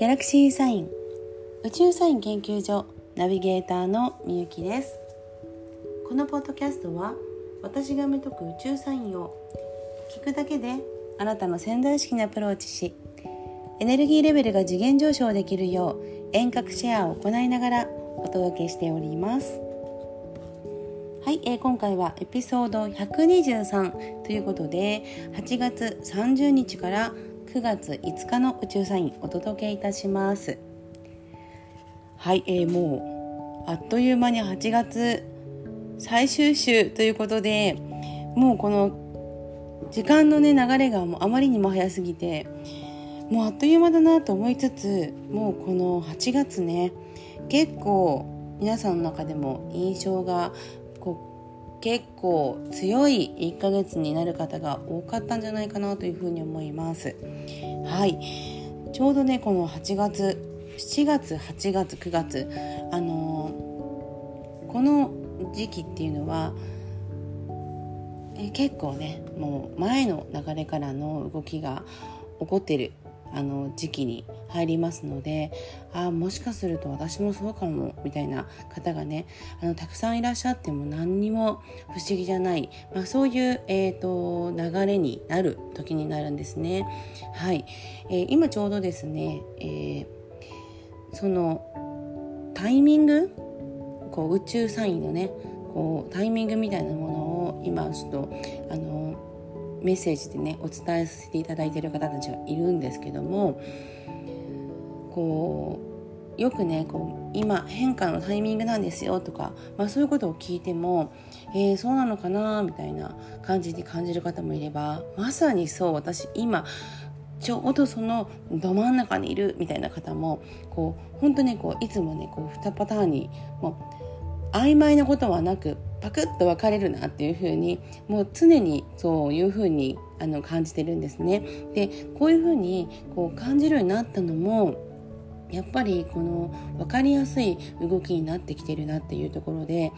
ギャラクシーサイン。宇宙サイン研究所ナビゲーターのみゆきです。このポッドキャストは私が見解く宇宙サインを聞くだけであなたの潜在意識にアプローチしエネルギーレベルが次元上昇できるよう遠隔シェアを行いながらお届けしております。はい、えー、今回はエピソード123ということで8月30日から9月5日の宇宙サインお届けいたします。はい、えー、もうあっという間に8月最終週ということでもうこの時間のね流れがもうあまりにも早すぎてもうあっという間だなと思いつつもうこの8月ね結構皆さんの中でも印象が結構強い1ヶ月になる方が多かったんじゃないかなというふうに思います。はい。ちょうどねこの8月7月8月9月あのー、この時期っていうのはえ結構ねもう前の流れからの動きが起こってるあの時期に入りますのでああもしかすると私もそうかもみたいな方がねあのたくさんいらっしゃっても何にも不思議じゃない、まあ、そういう、えーと、流れになる時になるんですね。はい、えー、今ちょうどですね、えー、そのタイミングこう宇宙サインのねこうタイミングみたいなものを今ちょっとあのメッセージでねお伝えさせていただいている方たちがいるんですけどもこうよくねこう今変化のタイミングなんですよとか、まあ、そういうことを聞いても、えー、そうなのかなみたいな感じに感じる方もいればまさにそう私今ちょうどそのど真ん中にいるみたいな方もこう本当にこういつもねこう2パターンにもう曖昧なことはなくパクッと分かれるなっていうふうにもう常にそういうふうにあの感じてるんですね。でこういうふうにこう感じるようになったのもやっぱりこの分かりやすい動きになってきてるなっていうところで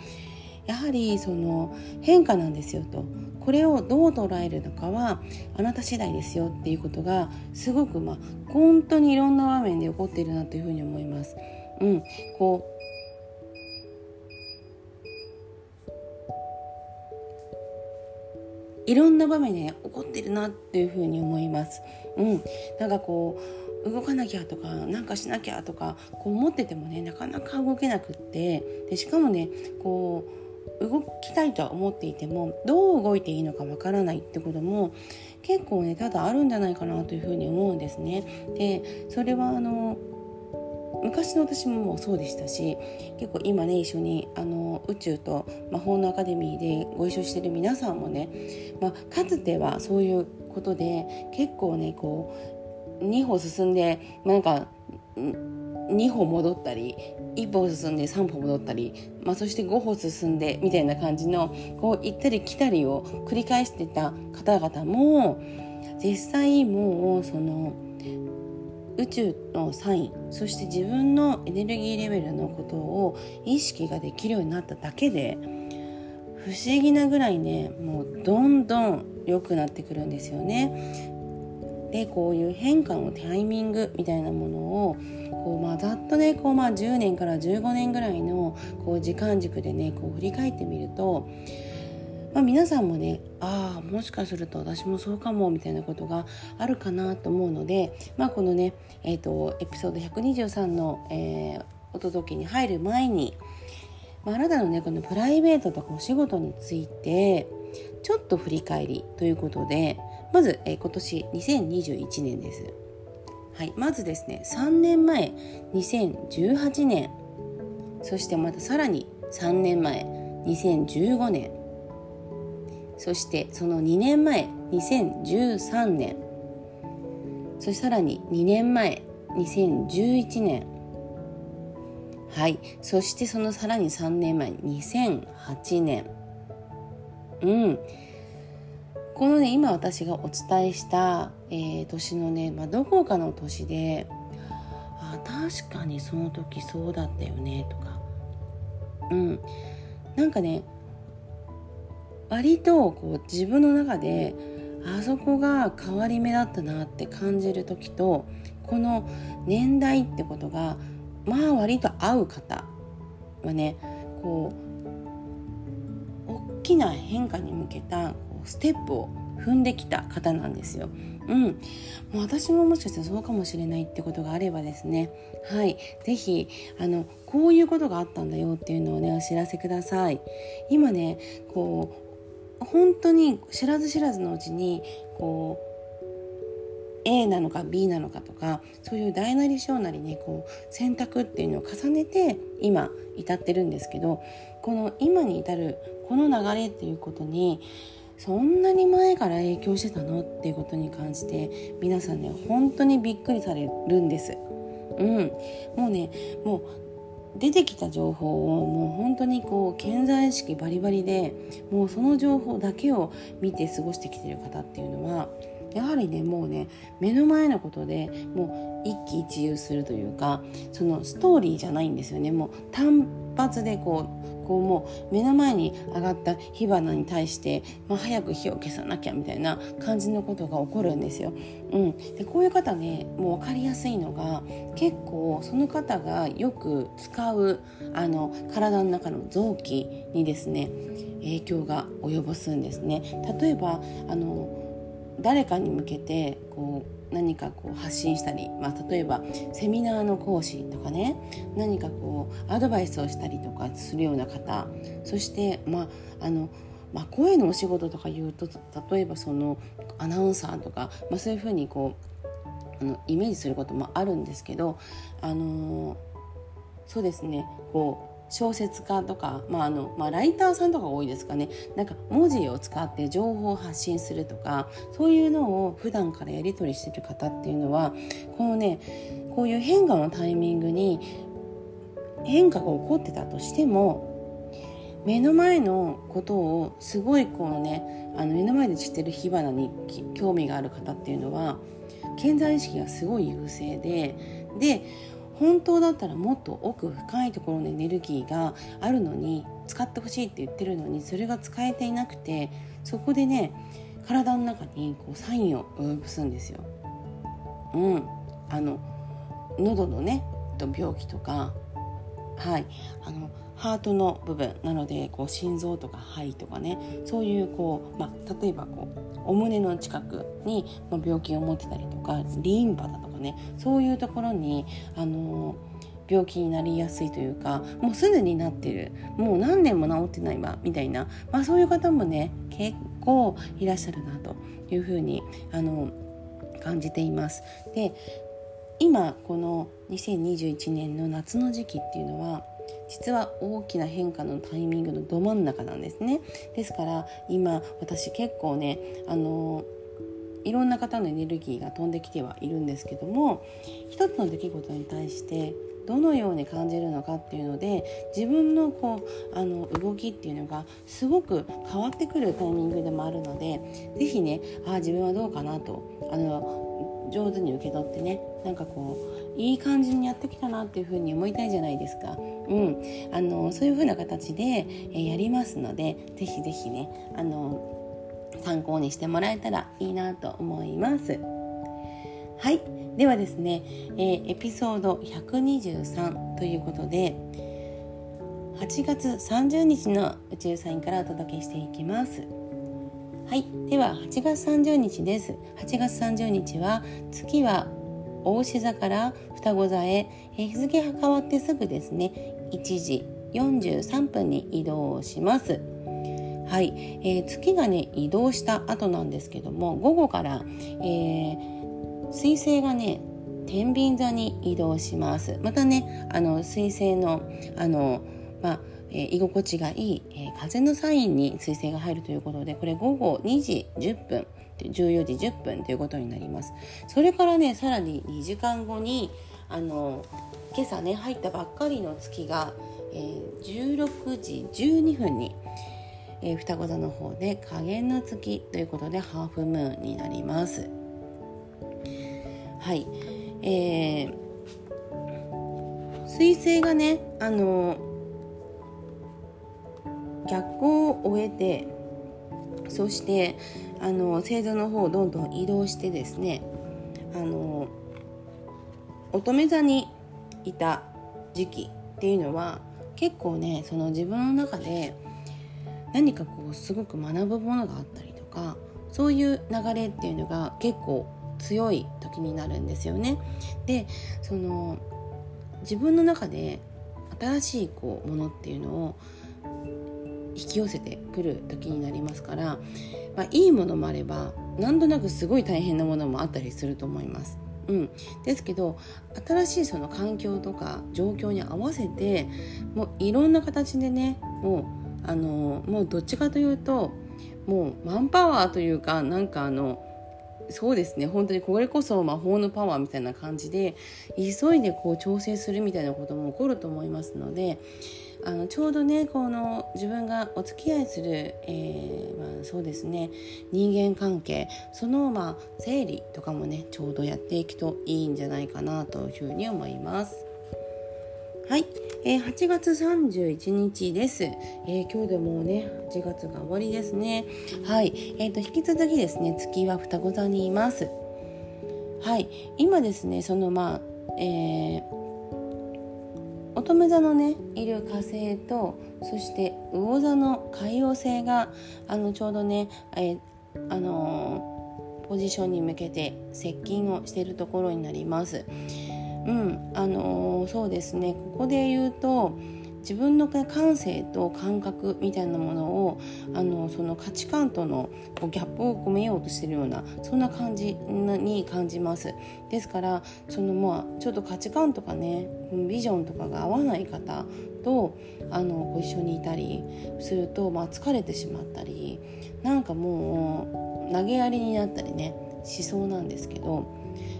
やはりその変化なんですよとこれをどう捉えるのかはあなた次第ですよっていうことがすごくまあ本当にいろんな場面で起こっているなというふうに思います。うん、こいろんな場面で、起こってるなっていうふに思います。うん、なんかこう動かなきゃとかなんかしなきゃとかこう思っててもねなかなか動けなくってでしかもねこう動きたいとは思っていてもどう動いていいのかわからないってことも結構ねただあるんじゃないかなというふうに思うんですね。でそれはあの昔の私ももうそうでしたし結構今ね一緒にあの宇宙と魔法のアカデミーでご一緒してる皆さんもね、まあ、かつてはそういうことで結構ねこう2歩進んで、まあ、なんか2歩戻ったり1歩進んで3歩戻ったり、まあ、そして5歩進んでみたいな感じのこう行ったり来たりを繰り返してた方々も実際もうその宇宙のサインそして自分のエネルギーレベルのことを意識ができるようになっただけで不思議なぐらいねもうどんどん良くなってくるんですよね。でこういう変化のタイミングみたいなものをこう、まあ、ざっとねこう、まあ、10年から15年ぐらいのこう時間軸でねこう振り返ってみるとまあ、皆さんもねああもしかすると私もそうかもみたいなことがあるかなと思うので、まあ、このね、えーと、エピソード123の、えー、お届けに入る前に、まあ、あなたのねこのプライベートとかお仕事についてちょっと振り返りということでまず、えー、今年2021年です。はい、まずですね3年前2018年そしてまたさらに3年前2015年そしてその2年前2013年。そしてさらに2年前2011年。はい。そしてそのさらに3年前2008年。うん。このね今私がお伝えした、えー、年のね、まあ、どこかの年であ確かにその時そうだったよねとか。うん。なんかね割とこう自分の中であそこが変わり目だったなって感じる時とこの年代ってことがまあ割と合う方はねこう大きな変化に向けたステップを踏んできた方なんですよ。うん、もう私ももしかしたらそうかもしれないってことがあればですね。はい。是非あのこういうことがあったんだよっていうのをねお知らせください。今ねこう本当に知らず知らずのうちにこう A なのか B なのかとかそういう大なり小なりねこう選択っていうのを重ねて今至ってるんですけどこの今に至るこの流れっていうことにそんなに前から影響してたのっていうことに関して皆さんね本当にびっくりされるんです。うん、もうねもう出てきた情報をもう本当にこう健在意識バリバリでもうその情報だけを見て過ごしてきてる方っていうのはやはりねもうね目の前のことでもう一喜一憂するというかそのストーリーじゃないんですよね。もう発でこうこうもう目の前に上がった火花に対して、まあ、早く火を消さなきゃみたいな感じのことが起こるんですよ。うん、でこういう方ねもう分かりやすいのが結構その方がよく使うあの体の中の臓器にですね影響が及ぼすんですね。例えばあの誰かに向けてこう何かこう発信したり、まあ、例えばセミナーの講師とかね何かこうアドバイスをしたりとかするような方そしてまああのまあ、声のお仕事とか言うと例えばそのアナウンサーとか、まあ、そういうふうにこうあのイメージすることもあるんですけど、あの、そうですねこう小説家とか、まああのまあ、ライターさんとか多いですかね。なんか文字を使って情報を発信するとかそういうのを普段からやり取りしてる方っていうのはこのねこういう変化のタイミングに変化が起こってたとしても目の前のことをすごいこのねあの目の前で散ってる火花に興味がある方っていうのは健在意識がすごい優勢でで本当だったらもっと奥深いところのエネルギーがあるのに使ってほしいって言ってるのにそれが使えていなくてそこでね体の中にこうサインを及ぼすんですよ。うん、あの喉のね病気とかはいあのハートの部分なのでこう心臓とか肺とかねそういうこう、まあ、例えばこうお胸の近くに病気を持ってたりとかリンパだとかね。そういうところにあの病気になりやすいというかもうすでになってる。もう何年も治ってないわみたいな、まあ、そういう方もね結構いらっしゃるなというふうにあの感じています。で今この2021年の夏の時期っていうのは実は大きな変化のタイミングのど真ん中なんですね。ですから今私結構ねあのいろんな方のエネルギーが飛んできてはいるんですけども一つの出来事に対してどのように感じるのかっていうので自分のこうあの動きっていうのがすごく変わってくるタイミングでもあるので是非ねあ自分はどうかなとあの上手に受け取ってねなんかこういい感じにやってきたなっていうふうに思いたいじゃないですか。うん、あのそういうふうな形で、えやりますので是非是非ねあの参考にしてもらえたらいいなと思います。はいではですね、えー、エピソード123ということで8月30日の宇宙サインからお届けしていきます。はい、では8月30日です。8月30日は月は大牛座から双子座へ、え日付が変わってすぐですね1時43分に移動します。はい、えー、月がね移動した後なんですけども午後から、えー、水星がね天秤座に移動します。またねあの水星のあのまあ、居心地がいい、え、風のサインに水星が入るということでこれ午後2時10分14時10分ということになります。それからねさらに2時間後にあの今朝ね入ったばっかりの月が、えー、16時12分に、えー、双子座の方で下限の月ということでハーフムーンになります。はい。えー、水星がねあの逆行を終えてそしてあの星座の方をどんどん移動してですねあの乙女座にいた時期っていうのは結構ねその自分の中で何かこうすごく学ぶものがあったりとかそういう流れっていうのが結構強い時になるんですよね。でその自分の中で新しいこうものっていうのを引き寄せてくる時になりますから、まあ、いいものもあれば何となくすごい大変なものもあったりすると思います。うん、ですけど新しいその環境とか状況に合わせてもういろんな形でねもうあのもうどっちかというともうマンパワーというかなんかあのそうですね本当にこれこそ魔法のパワーみたいな感じで急いでこう調整するみたいなことも起こると思いますのであのちょうどねこの自分がお付き合いする、えー、まあ、そうですね人間関係そのまあ整理とかもねちょうどやっていくといいんじゃないかなというふうに思います。はい、えー、8月31日です、えー、今日でもうね8月が終わりですね。はい、えーと、引き続きですね月は双子座にいます。はい。今ですねそのまあ、えー、乙女座のねいる火星とそして魚座の海王星があのちょうどね、えー、あのー、ポジションに向けて接近をしているところになります。うん。あの、そうですね。ここで言うと自分の感性と感覚みたいなものをあのその価値観とのギャップを埋めようとしてるようなそんな感じに感じます。ですからそのまあちょっと価値観とかねビジョンとかが合わない方とあのご一緒にいたりすると、まあ、疲れてしまったりなんかもう投げやりになったりねしそうなんですけど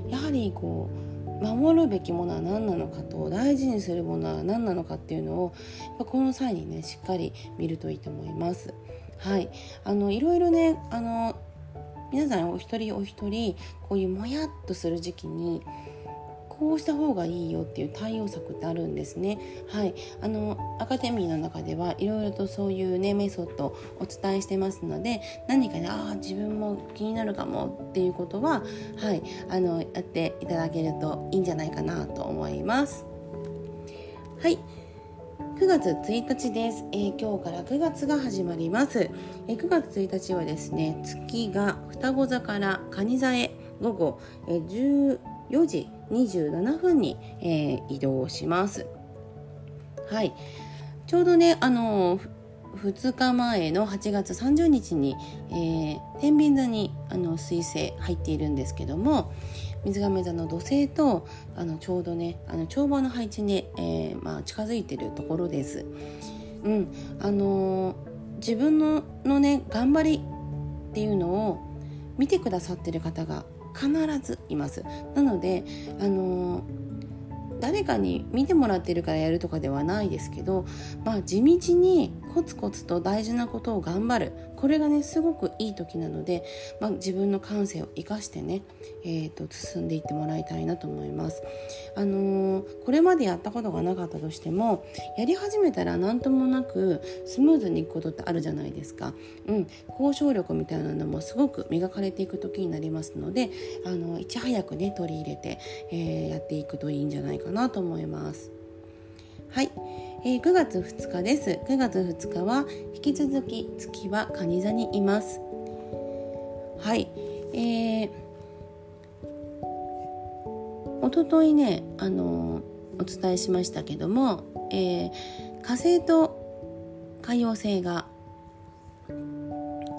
やはりこう守るべきものは何なのかと大事にするものは何なのかっていうのをこの際にねしっかり見るといいと思います。はい、あのいろいろねあの皆さんお一人お一人こういうもやっとする時期にこうした方がいいよっていう対応策ってあるんですね。はい、あのアカデミーの中ではいろいろとそういうねメソッドをお伝えしてますので何かねああ自分も気になるかもっていうことははいあのやっていただけるといいんじゃないかなと思います。はい。9月1日です、えー、今日から9月が始まります、えー、9月1日はですね月が双子座から蟹座へ午後、えー、4時27分に、えー、移動します。はい、ちょうどねあの2日前の8月30日に、えー、天秤座にあの水星入っているんですけども水亀座の土星とあのちょうどねあの帳場の配置に、えー、まあ、近づいてるところです。うんあのー、自分ののね頑張りっていうのを見てくださってる方が必ずいます。なのであの誰かに見てもらってるからやるとかではないですけど、まあ、地道にコツコツと大事なことを頑張るこれがねすごくいい時なので、まあ、自分の感性を生かしてね、えーと、進んでいってもらいたいなと思います。あのー、これまでやったことがなかったとしてもやり始めたら何ともなくスムーズにいくことってあるじゃないですか。うん、交渉力みたいなのもすごく磨かれていく時になりますのであのいち早くね取り入れて、えー、やっていくといいんじゃないかなと思います。はい。えー、9月2日です。9月2日は引き続き月は蟹座にいます。はい。えー、おとといね、あのー、お伝えしましたけども、えー、火星と海王星があ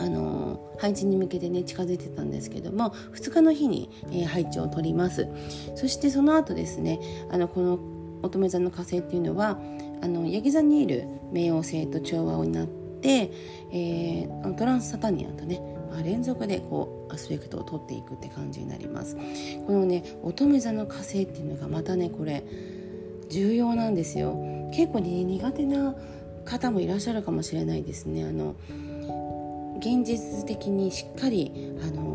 の配置に向けてね近づいてたんですけども2日の日に、えー、配置を取りますそしてその後ですねあのこの乙女座の火星っていうのはあのヤギ座にいる冥王星と調和になって、えー、トランスサタニアとね、まあ、連続でこうアスペクトを取っていくって感じになります。このね乙女座の火星っていうのがまたねこれ重要なんですよ。結構ね苦手な方もいらっしゃるかもしれないですね。あの現実的にしっかりあの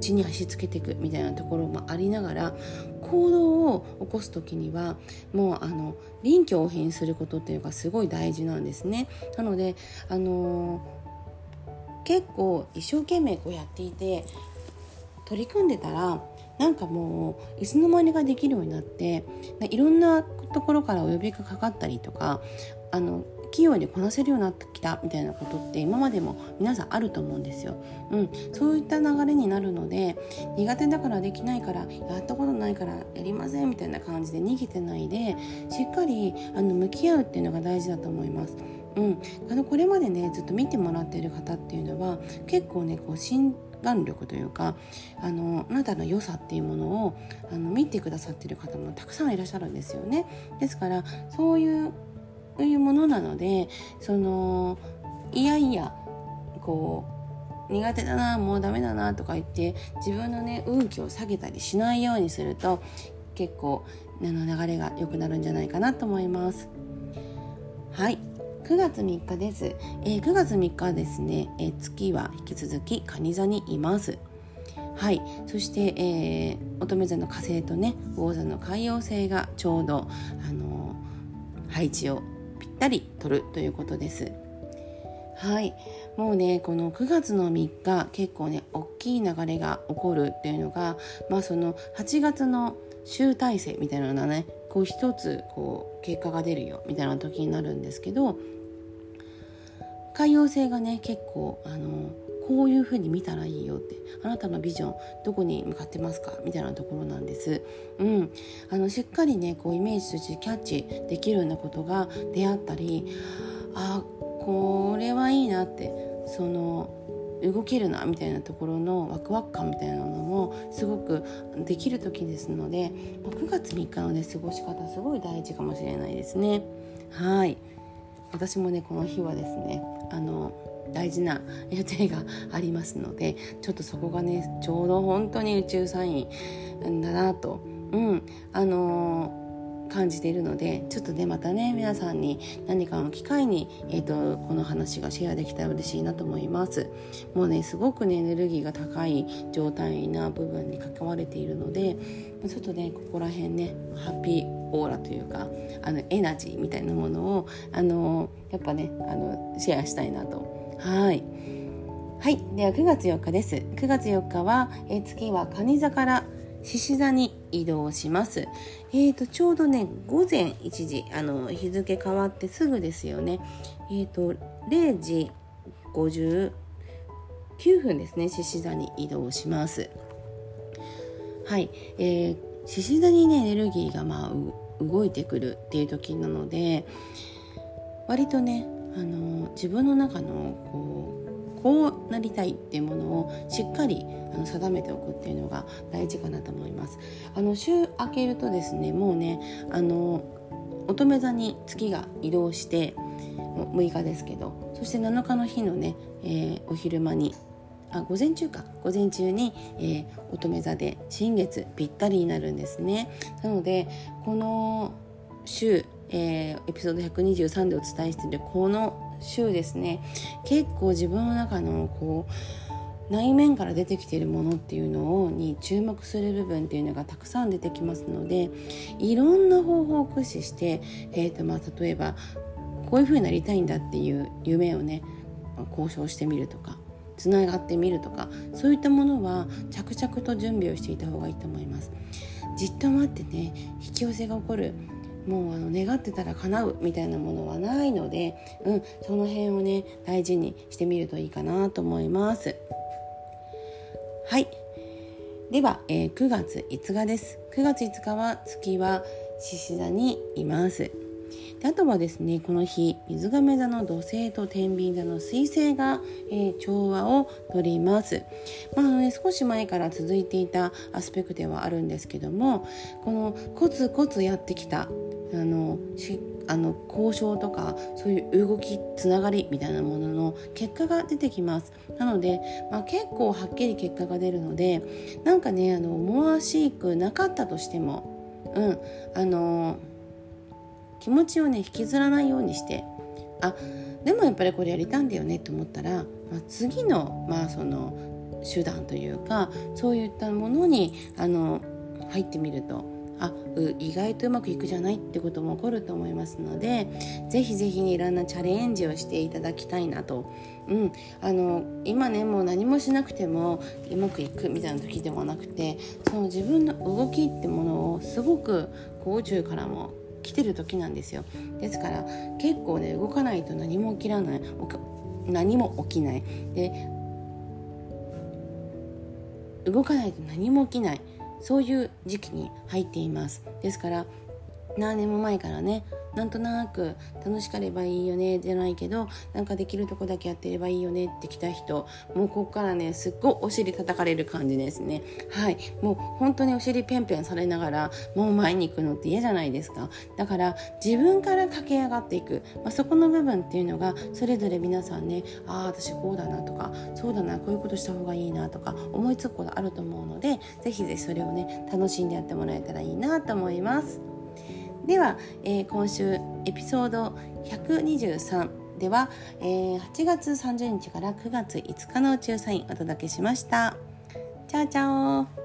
地に足つけていくみたいなところもありながら行動を起こす時にはもうあの臨機応変することっていうのがすごい大事なんですね。なのであの結構一生懸命こうやっていて取り組んでたらなんかもういつの間にかできるようになっていろんなところからお呼びがかかったりとかあの器用にこなせるようになってきたみたいなことって今までも皆さんあると思うんですよ。うん、そういった流れになるので苦手だからできないからやったことないからやりませんみたいな感じで逃げてないでしっかりあの向き合うっていうのが大事だと思います。うん、あのこれまでねずっと見てもらっている方っていうのは結構ねこう診断力というかあのあなたの良さっていうものをあの見てくださっている方もたくさんいらっしゃるんですよね。ですからそういうというものなのでそのいやいやこう苦手だなもうダメだなとか言って自分のね運気を下げたりしないようにすると結構あの流れが良くなるんじゃないかなと思います。はい。9月3日です、えー、9月3日はですね、えー、月は引き続き蟹座にいます。はい。そして、えー、乙女座の火星とね魚座の海洋星がちょうど、あのー、配置をったり取るということです。はい。もうねこの9月の3日結構ね大きい流れが起こるっていうのがまあその8月の集大成みたいなねこう一つこう結果が出るよみたいな時になるんですけど海洋性がね結構あのこういうふうに見たらいいよってあなたのビジョンどこに向かってますか？みたいなところなんです。うん、あのしっかりねこうイメージとしてキャッチできるようなことが出会ったりあこれはいいなってその動けるなみたいなところのワクワク感みたいなのもすごくできる時ですので9月3日のね過ごし方すごい大事かもしれないですね。はい私もねこの日はですねあの大事な予定がありますのでちょっとそこがねちょうど本当に宇宙サインだなと、うん、あの感じているのでちょっとねまたね皆さんに何かの機会に、えーと、この話がシェアできたら嬉しいなと思います。もうねすごくねエネルギーが高い状態な部分に関われているのでちょっとねここら辺ねハッピーオーラというかあのエナジーみたいなものをあのやっぱねあのシェアしたいなとはいはいでは9月4日です9月4日は、え月は蟹座から獅子座に移動します。えーと、ちょうどね、午前1時、あの、日付変わってすぐですよね。えっ、ー、と、0時59分ですね、獅子座に移動します。はい。えー、獅子座にね、エネルギーがまあ、動いてくるっていう時なので、割とね、あの、自分の中の、こう、こうなりたいっていうものをしっかりあの定めておくっていうのが大事かなと思います。あの週明けるとですねもうねあの乙女座に月が移動して6日ですけどそして7日の日のね、えー、お昼間にあ午前中か午前中に、えー、乙女座で新月ぴったりになるんですねなのでこの週、えー、エピソード123でお伝えしているこの週ですね結構自分の中のこう内面から出てきているものっていうのをに注目する部分っていうのがたくさん出てきますのでいろんな方法を駆使して、えーとまあ、例えばこういうふうになりたいんだっていう夢をね交渉してみるとかつながってみるとかそういったものは着々と準備をしていた方がいいと思います。じっと待ってね引き寄せが起こるもうあの願ってたら叶うみたいなものはないので、うん、その辺をね大事にしてみるといいかなと思います。はい。では、えー、9月5日です。9月5日は月は獅子座にいます。であとはですねこの日水亀座の土星と天秤座の水星が、えー、調和をとります、まあのね、少し前から続いていたアスペクトではあるんですけどもこのコツコツやってきたあのしあの交渉とかそういう動きつながりみたいなものの結果が出てきます。なので、まあ、結構はっきり結果が出るのでなんかねあの思わしくなかったとしてもうんあの気持ちをね引きずらないようにしてあでもやっぱりこれやりたんだよねと思ったら、まあ、次のまあその手段というかそういったものにあの入ってみるとあ意外とうまくいくじゃないってことも起こると思いますのでぜひぜひいろんなチャレンジをしていただきたいなと、うん、あの今ねもう何もしなくてもうまくいくみたいな時ではなくてその自分の動きってものをすごくこう宇宙からも来てる時なんですよ。ですから結構ね動かないと何も起きらない。何も起きない。で動かないと何も起きない。そういう時期に入っています。ですから何年も前からねなんとなく楽しかればいいよねじゃないけどなんかできるとこだけやってればいいよねって来た人もうここからねすっごいお尻叩かれる感じですね。はい。もう本当にお尻ペンペンされながらもう前に行くのって嫌じゃないですか。だから自分から駆け上がっていく、まあ、そこの部分っていうのがそれぞれ皆さんねああ私こうだなとかそうだなこういうことした方がいいなとか思いつくことあると思うので是非是非それをね楽しんでやってもらえたらいいなと思います。では、えー、今週エピソード123では、えー、8月30日から9月5日の宇宙サインお届けしました。チャオチャオ